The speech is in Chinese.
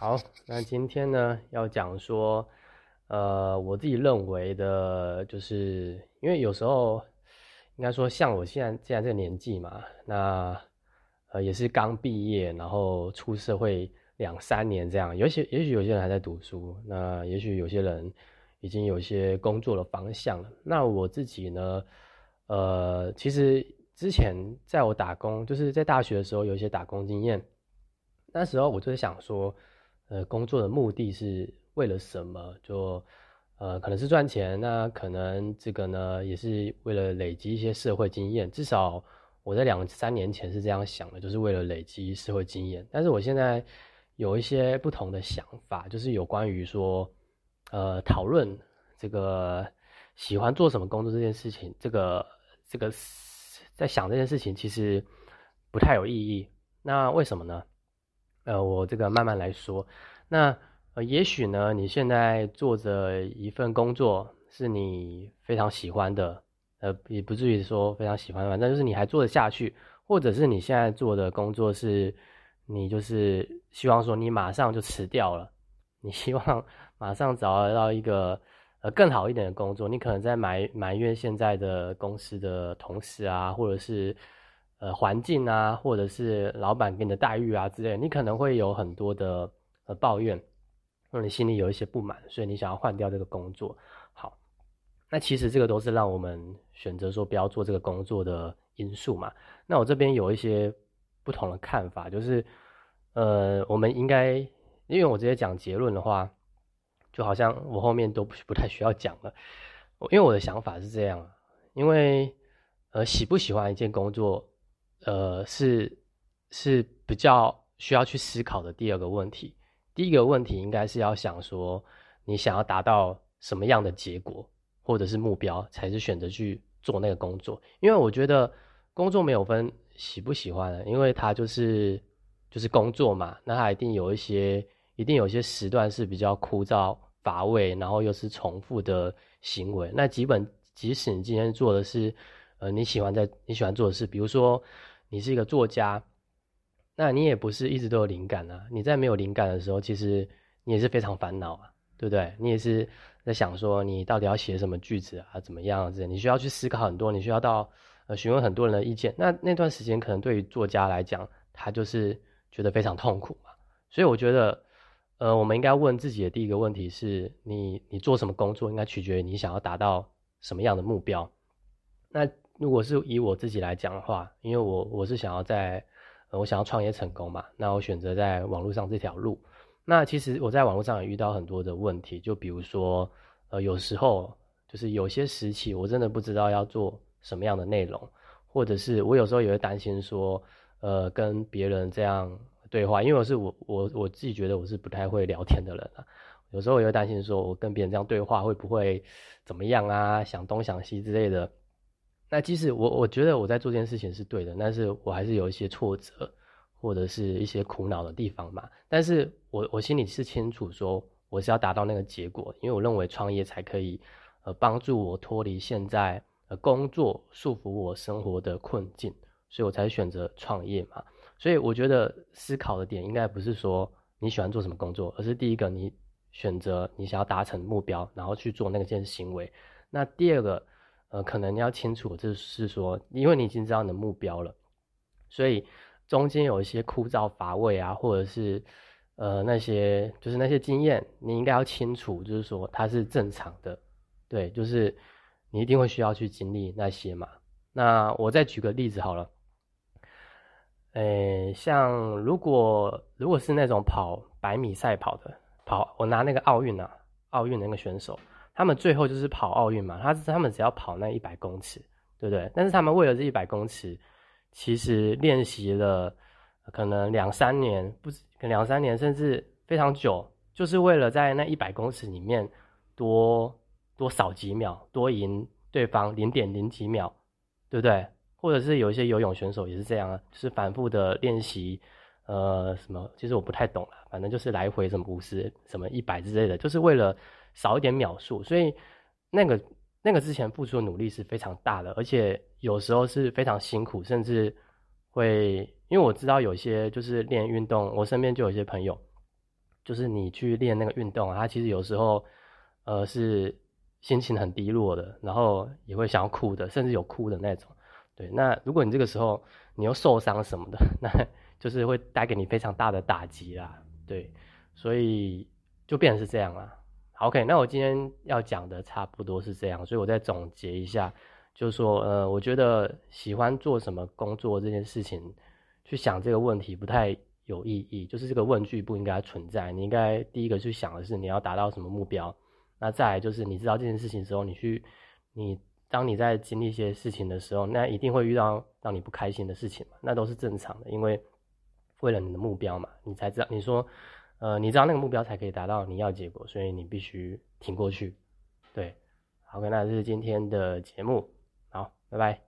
好，那今天呢要讲说，呃，我自己认为的，就是因为有时候应该说，像我现在现在这个年纪嘛，那呃也是刚毕业，然后出社会两三年这样，有些也许有些人还在读书，那也许有些人已经有一些工作的方向了。那我自己呢，呃，其实之前在我打工，就是在大学的时候有一些打工经验。那时候我就是想说，呃，工作的目的是为了什么？就呃，可能是赚钱，那可能这个呢，也是为了累积一些社会经验。至少我在两三年前是这样想的，就是为了累积社会经验。但是我现在有一些不同的想法，就是有关于说，呃，讨论这个喜欢做什么工作这件事情，这个这个在想这件事情其实不太有意义。那为什么呢？呃，我这个慢慢来说。那呃，也许呢，你现在做着一份工作是你非常喜欢的，呃，也不至于说非常喜欢，反正就是你还做得下去，或者是你现在做的工作是，你就是希望说你马上就辞掉了，你希望马上找到一个呃更好一点的工作，你可能在埋埋怨现在的公司的同事啊，或者是。呃，环境啊，或者是老板给你的待遇啊之类，你可能会有很多的呃抱怨，让你心里有一些不满，所以你想要换掉这个工作。好，那其实这个都是让我们选择说不要做这个工作的因素嘛。那我这边有一些不同的看法，就是呃，我们应该，因为我直接讲结论的话，就好像我后面都不不太需要讲了。因为我的想法是这样，因为呃，喜不喜欢一件工作。呃，是是比较需要去思考的第二个问题。第一个问题应该是要想说，你想要达到什么样的结果，或者是目标，才是选择去做那个工作。因为我觉得工作没有分喜不喜欢，因为它就是就是工作嘛，那它一定有一些一定有一些时段是比较枯燥乏味，然后又是重复的行为。那基本即使你今天做的是。呃，你喜欢在你喜欢做的事，比如说你是一个作家，那你也不是一直都有灵感啊。你在没有灵感的时候，其实你也是非常烦恼啊，对不对？你也是在想说你到底要写什么句子啊，怎么样子？你需要去思考很多，你需要到呃询问很多人的意见。那那段时间可能对于作家来讲，他就是觉得非常痛苦嘛。所以我觉得，呃，我们应该问自己的第一个问题是你你做什么工作，应该取决于你想要达到什么样的目标。那如果是以我自己来讲的话，因为我我是想要在，呃，我想要创业成功嘛，那我选择在网络上这条路。那其实我在网络上也遇到很多的问题，就比如说，呃，有时候就是有些时期我真的不知道要做什么样的内容，或者是我有时候也会担心说，呃，跟别人这样对话，因为我是我我我自己觉得我是不太会聊天的人啊，有时候也会担心说我跟别人这样对话会不会怎么样啊，想东想西之类的。那即使我我觉得我在做这件事情是对的，但是我还是有一些挫折或者是一些苦恼的地方嘛。但是我我心里是清楚说我是要达到那个结果，因为我认为创业才可以呃帮助我脱离现在呃工作束缚我生活的困境，所以我才选择创业嘛。所以我觉得思考的点应该不是说你喜欢做什么工作，而是第一个你选择你想要达成目标，然后去做那个件行为。那第二个。呃，可能你要清楚，就是说，因为你已经知道你的目标了，所以中间有一些枯燥乏味啊，或者是呃那些就是那些经验，你应该要清楚，就是说它是正常的，对，就是你一定会需要去经历那些嘛。那我再举个例子好了，诶，像如果如果是那种跑百米赛跑的，跑我拿那个奥运啊，奥运那个选手。他们最后就是跑奥运嘛，他是他们只要跑那一百公尺，对不对？但是他们为了这一百公尺，其实练习了可能两三年，不止两三年，甚至非常久，就是为了在那一百公尺里面多多少几秒，多赢对方零点零几秒，对不对？或者是有一些游泳选手也是这样啊，是反复的练习，呃，什么？其实我不太懂了，反正就是来回什么五十、什么一百之类的，就是为了。少一点秒数，所以那个那个之前付出的努力是非常大的，而且有时候是非常辛苦，甚至会因为我知道有些就是练运动，我身边就有些朋友就是你去练那个运动啊，他其实有时候，呃，是心情很低落的，然后也会想要哭的，甚至有哭的那种。对，那如果你这个时候你又受伤什么的，那就是会带给你非常大的打击啦。对，所以就变成是这样啦。OK，那我今天要讲的差不多是这样，所以我再总结一下，就是说，呃，我觉得喜欢做什么工作这件事情，去想这个问题不太有意义，就是这个问句不应该存在。你应该第一个去想的是你要达到什么目标，那再来就是你知道这件事情的时候，你去，你当你在经历一些事情的时候，那一定会遇到让你不开心的事情嘛，那都是正常的，因为为了你的目标嘛，你才知道你说。呃，你知道那个目标才可以达到你要结果，所以你必须挺过去。对，好，那这是今天的节目，好，拜拜。